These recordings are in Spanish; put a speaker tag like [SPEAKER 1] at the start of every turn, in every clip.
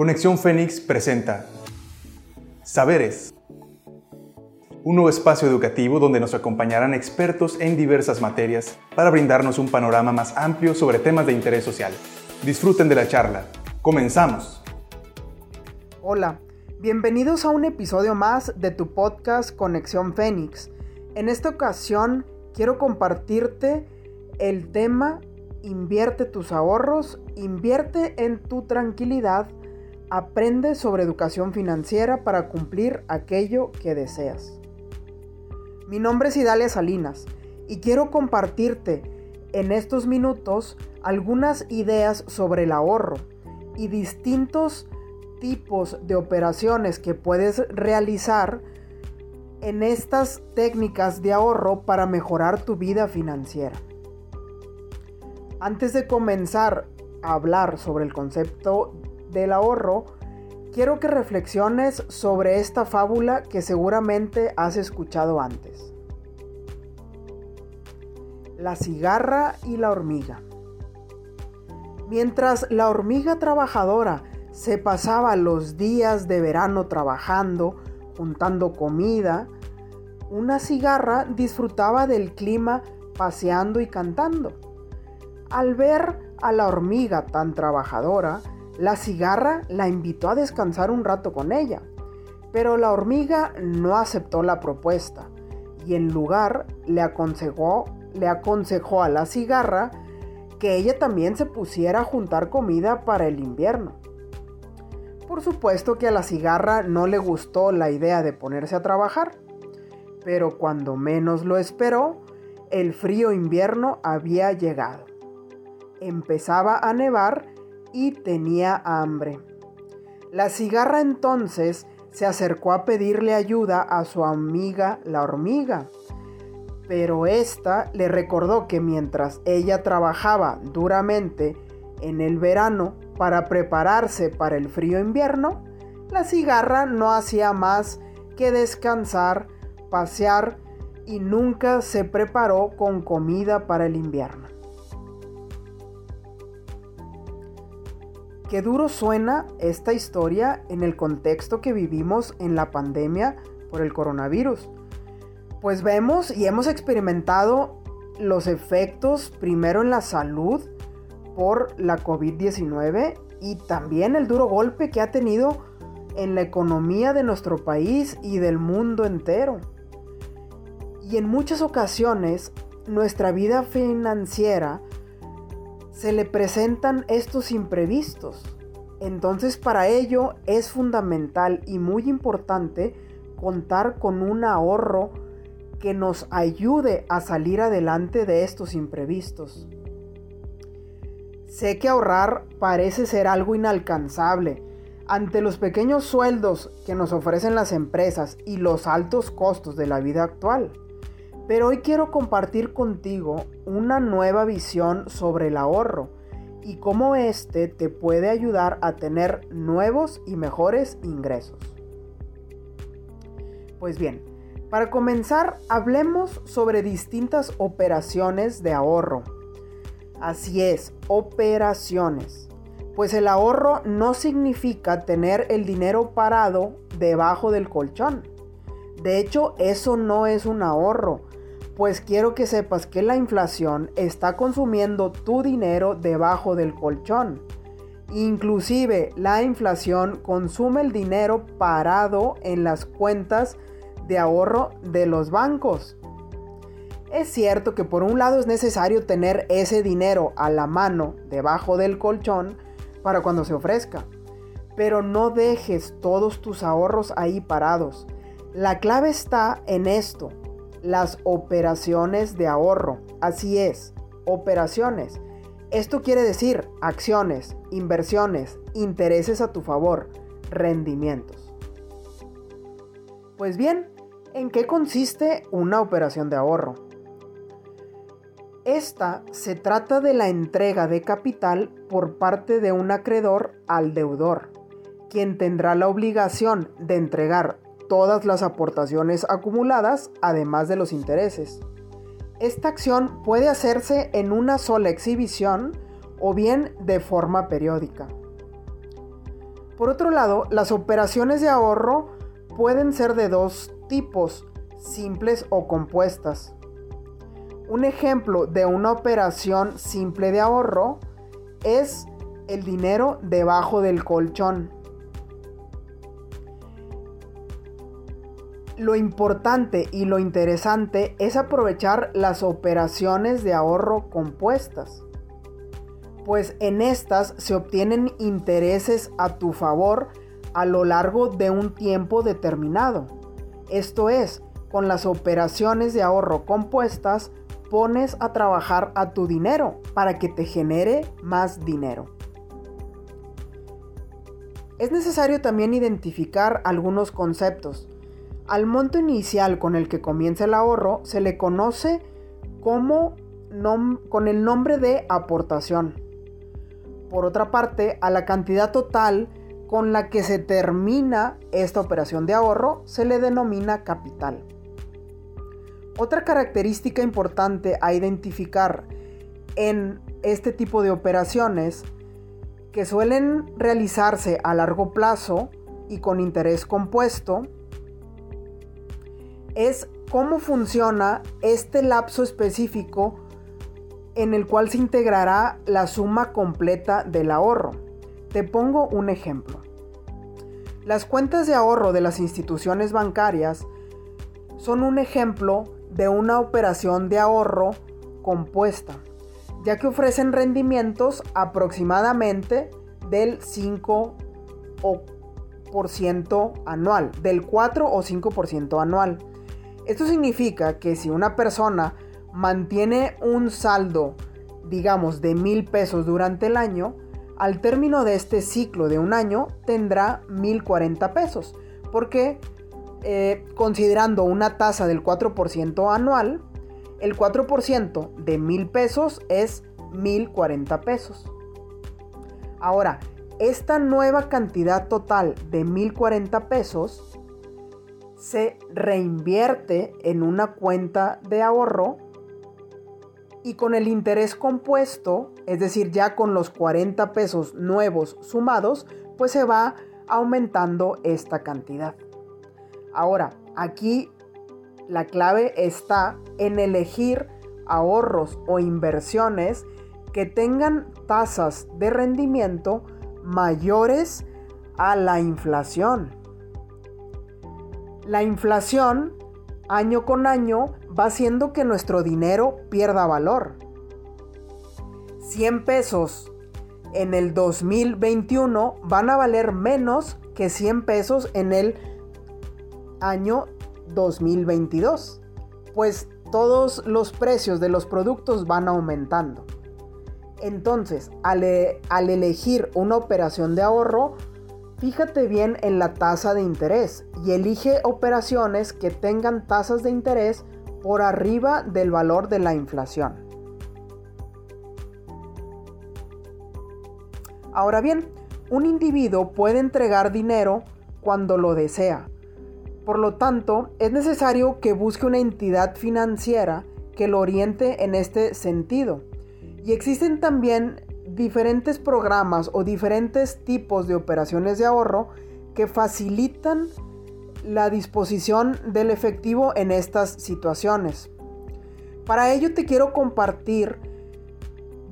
[SPEAKER 1] Conexión Fénix presenta Saberes, un nuevo espacio educativo donde nos acompañarán expertos en diversas materias para brindarnos un panorama más amplio sobre temas de interés social. Disfruten de la charla. Comenzamos.
[SPEAKER 2] Hola, bienvenidos a un episodio más de tu podcast Conexión Fénix. En esta ocasión quiero compartirte el tema Invierte tus ahorros, invierte en tu tranquilidad Aprende sobre educación financiera para cumplir aquello que deseas. Mi nombre es Idalia Salinas y quiero compartirte en estos minutos algunas ideas sobre el ahorro y distintos tipos de operaciones que puedes realizar en estas técnicas de ahorro para mejorar tu vida financiera. Antes de comenzar a hablar sobre el concepto del ahorro, quiero que reflexiones sobre esta fábula que seguramente has escuchado antes. La cigarra y la hormiga. Mientras la hormiga trabajadora se pasaba los días de verano trabajando, juntando comida, una cigarra disfrutaba del clima paseando y cantando. Al ver a la hormiga tan trabajadora, la cigarra la invitó a descansar un rato con ella, pero la hormiga no aceptó la propuesta y en lugar le aconsejó, le aconsejó a la cigarra que ella también se pusiera a juntar comida para el invierno. Por supuesto que a la cigarra no le gustó la idea de ponerse a trabajar, pero cuando menos lo esperó, el frío invierno había llegado. Empezaba a nevar y tenía hambre. La cigarra entonces se acercó a pedirle ayuda a su amiga la hormiga, pero ésta le recordó que mientras ella trabajaba duramente en el verano para prepararse para el frío invierno, la cigarra no hacía más que descansar, pasear y nunca se preparó con comida para el invierno. Qué duro suena esta historia en el contexto que vivimos en la pandemia por el coronavirus. Pues vemos y hemos experimentado los efectos primero en la salud por la COVID-19 y también el duro golpe que ha tenido en la economía de nuestro país y del mundo entero. Y en muchas ocasiones nuestra vida financiera se le presentan estos imprevistos. Entonces para ello es fundamental y muy importante contar con un ahorro que nos ayude a salir adelante de estos imprevistos. Sé que ahorrar parece ser algo inalcanzable. Ante los pequeños sueldos que nos ofrecen las empresas y los altos costos de la vida actual. Pero hoy quiero compartir contigo una nueva visión sobre el ahorro y cómo éste te puede ayudar a tener nuevos y mejores ingresos. Pues bien, para comenzar hablemos sobre distintas operaciones de ahorro. Así es, operaciones. Pues el ahorro no significa tener el dinero parado debajo del colchón. De hecho, eso no es un ahorro, pues quiero que sepas que la inflación está consumiendo tu dinero debajo del colchón. Inclusive la inflación consume el dinero parado en las cuentas de ahorro de los bancos. Es cierto que por un lado es necesario tener ese dinero a la mano debajo del colchón para cuando se ofrezca, pero no dejes todos tus ahorros ahí parados. La clave está en esto, las operaciones de ahorro. Así es, operaciones. Esto quiere decir acciones, inversiones, intereses a tu favor, rendimientos. Pues bien, ¿en qué consiste una operación de ahorro? Esta se trata de la entrega de capital por parte de un acreedor al deudor, quien tendrá la obligación de entregar todas las aportaciones acumuladas, además de los intereses. Esta acción puede hacerse en una sola exhibición o bien de forma periódica. Por otro lado, las operaciones de ahorro pueden ser de dos tipos, simples o compuestas. Un ejemplo de una operación simple de ahorro es el dinero debajo del colchón. Lo importante y lo interesante es aprovechar las operaciones de ahorro compuestas, pues en estas se obtienen intereses a tu favor a lo largo de un tiempo determinado. Esto es, con las operaciones de ahorro compuestas pones a trabajar a tu dinero para que te genere más dinero. Es necesario también identificar algunos conceptos. Al monto inicial con el que comienza el ahorro se le conoce como con el nombre de aportación. Por otra parte, a la cantidad total con la que se termina esta operación de ahorro se le denomina capital. Otra característica importante a identificar en este tipo de operaciones que suelen realizarse a largo plazo y con interés compuesto es cómo funciona este lapso específico en el cual se integrará la suma completa del ahorro. Te pongo un ejemplo. Las cuentas de ahorro de las instituciones bancarias son un ejemplo de una operación de ahorro compuesta, ya que ofrecen rendimientos aproximadamente del 5% anual, del 4 o 5% anual. Esto significa que si una persona mantiene un saldo, digamos, de mil pesos durante el año, al término de este ciclo de un año tendrá 1040 pesos, porque eh, considerando una tasa del 4% anual, el 4% de mil pesos es 1040 pesos. Ahora, esta nueva cantidad total de 1040 pesos se reinvierte en una cuenta de ahorro y con el interés compuesto, es decir, ya con los 40 pesos nuevos sumados, pues se va aumentando esta cantidad. Ahora, aquí la clave está en elegir ahorros o inversiones que tengan tasas de rendimiento mayores a la inflación. La inflación año con año va haciendo que nuestro dinero pierda valor. 100 pesos en el 2021 van a valer menos que 100 pesos en el año 2022, pues todos los precios de los productos van aumentando. Entonces, al, e, al, elegir una operación de ahorro, fíjate bien en la tasa de interés y elige operaciones que tengan tasas de interés por arriba del valor de la inflación. Ahora bien, un individuo puede entregar dinero cuando lo desea, por lo tanto, es necesario que busque una entidad financiera que lo oriente en este sentido. Y existen también diferentes programas o diferentes tipos de operaciones de ahorro que facilitan la disposición del efectivo en estas situaciones. Para ello te quiero compartir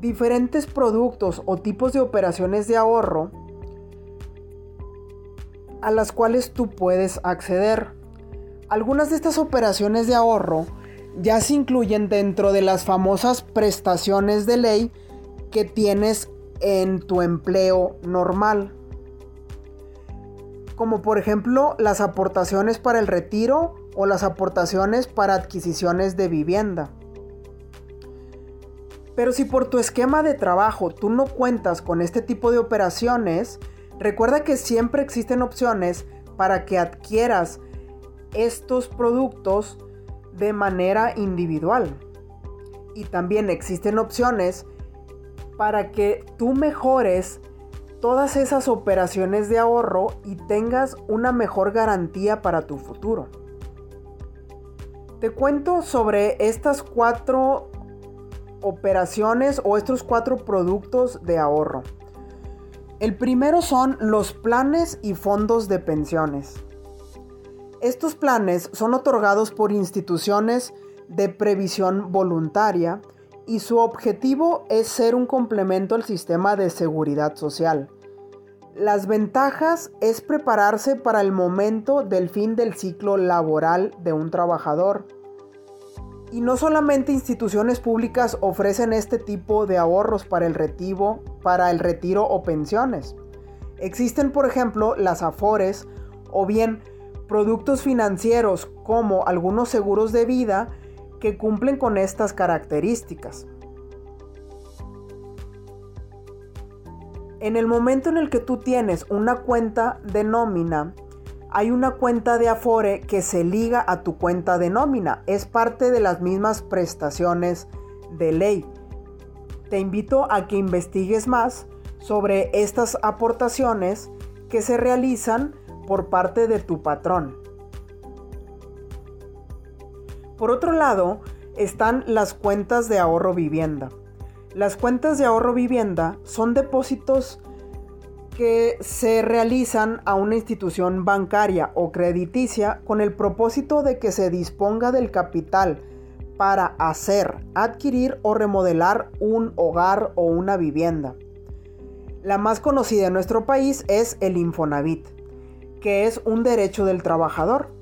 [SPEAKER 2] diferentes productos o tipos de operaciones de ahorro a las cuales tú puedes acceder. Algunas de estas operaciones de ahorro ya se incluyen dentro de las famosas prestaciones de ley que tienes en tu empleo normal. Como por ejemplo las aportaciones para el retiro o las aportaciones para adquisiciones de vivienda. Pero si por tu esquema de trabajo tú no cuentas con este tipo de operaciones, Recuerda que siempre existen opciones para que adquieras estos productos de manera individual. Y también existen opciones para que tú mejores todas esas operaciones de ahorro y tengas una mejor garantía para tu futuro. Te cuento sobre estas cuatro operaciones o estos cuatro productos de ahorro. El primero son los planes y fondos de pensiones. Estos planes son otorgados por instituciones de previsión voluntaria y su objetivo es ser un complemento al sistema de seguridad social. Las ventajas es prepararse para el momento del fin del ciclo laboral de un trabajador. Y no solamente instituciones públicas ofrecen este tipo de ahorros para el retiro, para el retiro o pensiones. Existen, por ejemplo, las afores o bien productos financieros como algunos seguros de vida que cumplen con estas características. En el momento en el que tú tienes una cuenta de nómina, hay una cuenta de Afore que se liga a tu cuenta de nómina. Es parte de las mismas prestaciones de ley. Te invito a que investigues más sobre estas aportaciones que se realizan por parte de tu patrón. Por otro lado, están las cuentas de ahorro vivienda. Las cuentas de ahorro vivienda son depósitos que se realizan a una institución bancaria o crediticia con el propósito de que se disponga del capital para hacer, adquirir o remodelar un hogar o una vivienda. La más conocida en nuestro país es el Infonavit, que es un derecho del trabajador.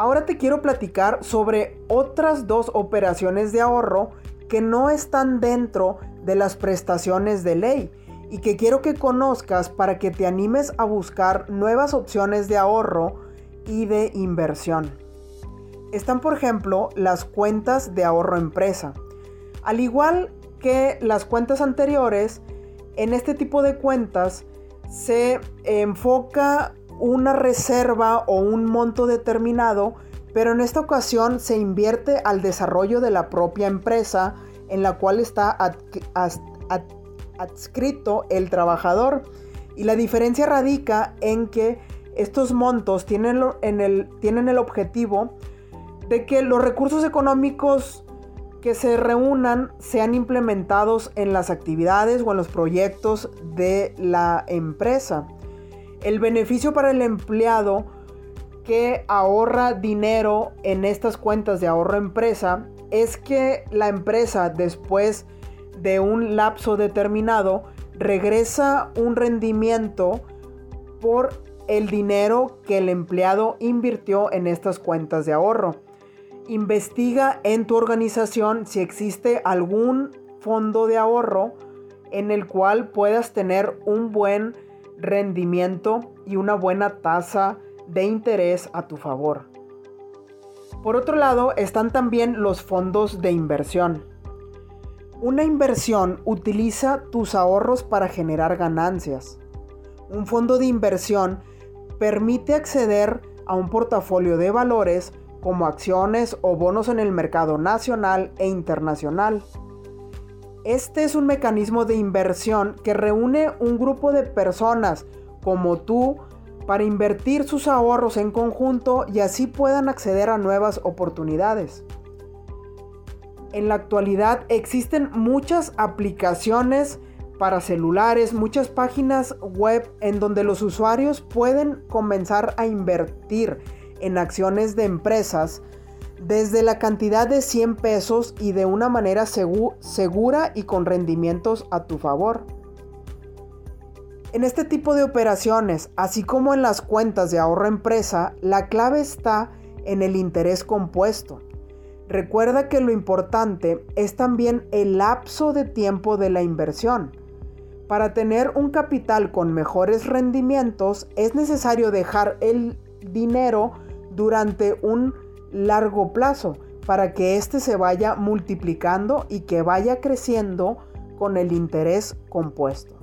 [SPEAKER 2] Ahora te quiero platicar sobre otras dos operaciones de ahorro que no están dentro de las prestaciones de ley y que quiero que conozcas para que te animes a buscar nuevas opciones de ahorro y de inversión. Están por ejemplo las cuentas de ahorro empresa. Al igual que las cuentas anteriores, en este tipo de cuentas se enfoca una reserva o un monto determinado, pero en esta ocasión se invierte al desarrollo de la propia empresa en la cual está adscrito el trabajador. Y la diferencia radica en que estos montos tienen, en el, tienen el objetivo de que los recursos económicos que se reúnan sean implementados en las actividades o en los proyectos de la empresa. El beneficio para el empleado que ahorra dinero en estas cuentas de ahorro empresa es que la empresa después de un lapso determinado regresa un rendimiento por el dinero que el empleado invirtió en estas cuentas de ahorro. Investiga en tu organización si existe algún fondo de ahorro en el cual puedas tener un buen rendimiento y una buena tasa de interés a tu favor. Por otro lado están también los fondos de inversión. Una inversión utiliza tus ahorros para generar ganancias. Un fondo de inversión permite acceder a un portafolio de valores como acciones o bonos en el mercado nacional e internacional. Este es un mecanismo de inversión que reúne un grupo de personas como tú para invertir sus ahorros en conjunto y así puedan acceder a nuevas oportunidades. En la actualidad existen muchas aplicaciones para celulares, muchas páginas web en donde los usuarios pueden comenzar a invertir en acciones de empresas desde la cantidad de 100 pesos y de una manera segura y con rendimientos a tu favor. En este tipo de operaciones, así como en las cuentas de ahorro empresa, la clave está en el interés compuesto. Recuerda que lo importante es también el lapso de tiempo de la inversión. Para tener un capital con mejores rendimientos es necesario dejar el dinero durante un largo plazo para que éste se vaya multiplicando y que vaya creciendo con el interés compuesto.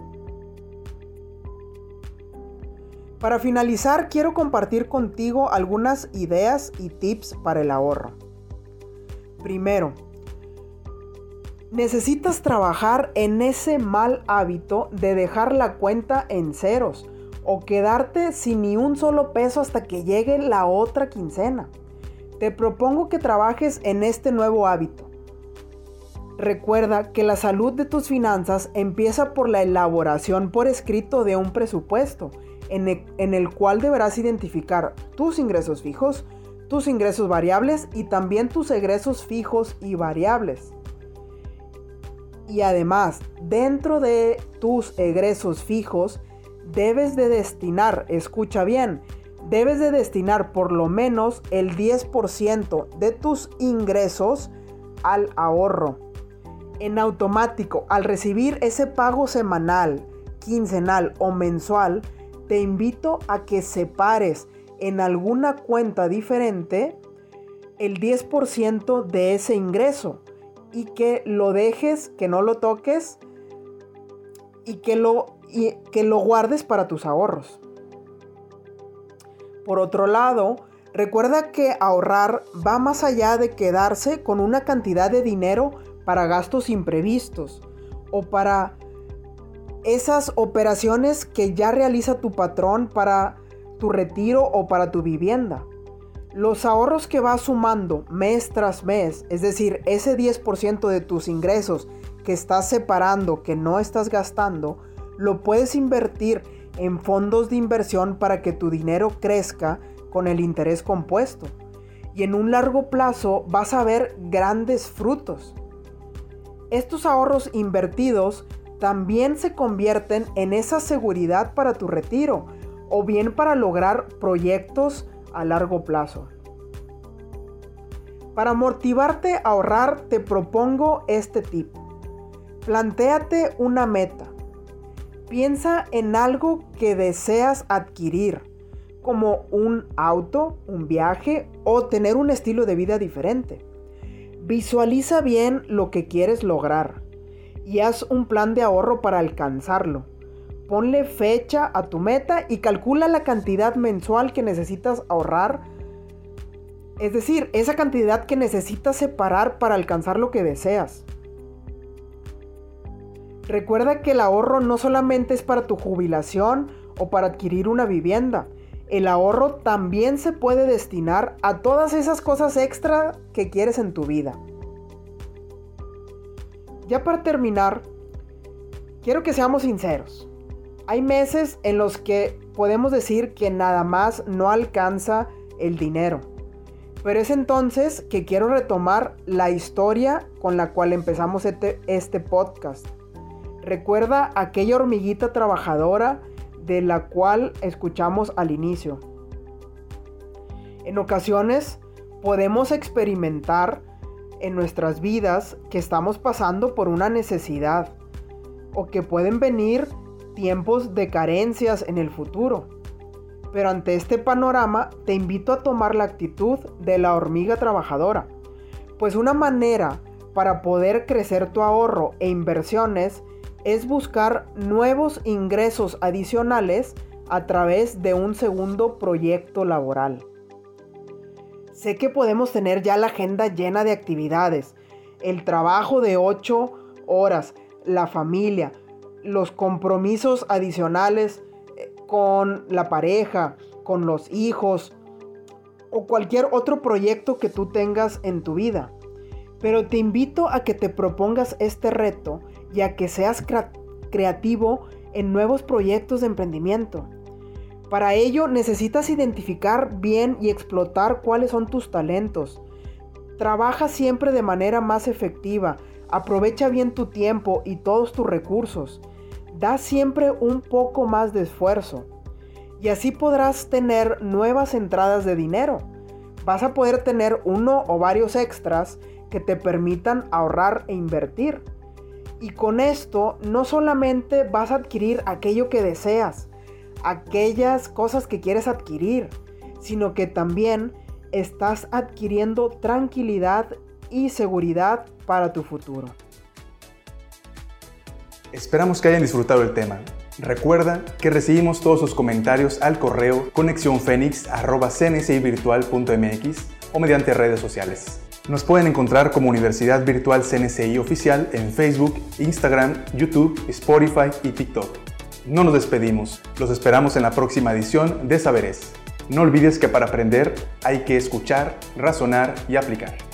[SPEAKER 2] Para finalizar, quiero compartir contigo algunas ideas y tips para el ahorro. Primero, necesitas trabajar en ese mal hábito de dejar la cuenta en ceros o quedarte sin ni un solo peso hasta que llegue la otra quincena. Te propongo que trabajes en este nuevo hábito. Recuerda que la salud de tus finanzas empieza por la elaboración por escrito de un presupuesto, en el, cual deberás identificar tus ingresos fijos, tus ingresos variables y también tus egresos fijos y variables. Y además, dentro de tus egresos fijos, debes de destinar, escucha bien, debes de destinar por lo menos el 10% de tus ingresos al ahorro. En automático, al recibir ese pago semanal, quincenal o mensual, te invito a que separes en alguna cuenta diferente el 10% de ese ingreso y que lo dejes, que no lo toques y que lo, y que lo guardes para tus ahorros. Por otro lado, recuerda que ahorrar va más allá de quedarse con una cantidad de dinero para gastos imprevistos o para esas operaciones que ya realiza tu patrón para tu retiro o para tu vivienda. Los ahorros que vas sumando mes tras mes, es decir, ese 10% de tus ingresos que estás separando, que no estás gastando, lo puedes invertir en fondos de inversión para que tu dinero crezca con el interés compuesto. Y en un largo plazo vas a ver grandes frutos. Estos ahorros invertidos también se convierten en esa seguridad para tu retiro o bien para lograr proyectos a largo plazo. Para motivarte a ahorrar te propongo este tip. Plantéate una meta. Piensa en algo que deseas adquirir, como un auto, un viaje o tener un estilo de vida diferente. Visualiza bien lo que quieres lograr y haz un plan de ahorro para alcanzarlo. Ponle fecha a tu meta y calcula la cantidad mensual que necesitas ahorrar. Es decir, esa cantidad que necesitas separar para alcanzar lo que deseas. Recuerda que el ahorro no solamente es para tu jubilación o para adquirir una vivienda. El ahorro también se puede destinar a todas esas cosas extra que quieres en tu vida. Ya para terminar, quiero que seamos sinceros. Hay meses en los que podemos decir que nada más no alcanza el dinero. Pero es entonces que quiero retomar la historia con la cual empezamos este, este podcast. Recuerda aquella hormiguita trabajadora de la cual escuchamos al inicio. En ocasiones podemos experimentar en nuestras vidas que estamos pasando por una necesidad o que pueden venir tiempos de carencias en el futuro. Pero ante este panorama te invito a tomar la actitud de la hormiga trabajadora, pues una manera para poder crecer tu ahorro e inversiones es buscar nuevos ingresos adicionales a través de un segundo proyecto laboral. Sé que podemos tener ya la agenda llena de actividades, el trabajo de 8 horas, la familia, los compromisos adicionales eh, con la pareja, con los hijos o cualquier otro proyecto que tú tengas en tu vida. Pero te invito a que te propongas este reto y a que seas creativo en nuevos proyectos de emprendimiento. Para ello necesitas identificar bien y explotar cuáles son tus talentos. Trabaja siempre de manera más efectiva, aprovecha bien tu tiempo y todos tus recursos. Da siempre un poco más de esfuerzo. Y así podrás tener nuevas entradas de dinero. Vas a poder tener uno o varios extras que te permitan ahorrar e invertir. Y con esto no solamente vas a adquirir aquello que deseas, aquellas cosas que quieres adquirir, sino que también estás adquiriendo tranquilidad y seguridad para tu futuro.
[SPEAKER 1] Esperamos que hayan disfrutado el tema. Recuerda que recibimos todos sus comentarios al correo conexiónfénix.cncivirtual.mx o mediante redes sociales. Nos pueden encontrar como Universidad Virtual CNCI Oficial en Facebook, Instagram, YouTube, Spotify y TikTok. No nos despedimos, los esperamos en la próxima edición de Saberes. No olvides que para aprender hay que escuchar, razonar y aplicar.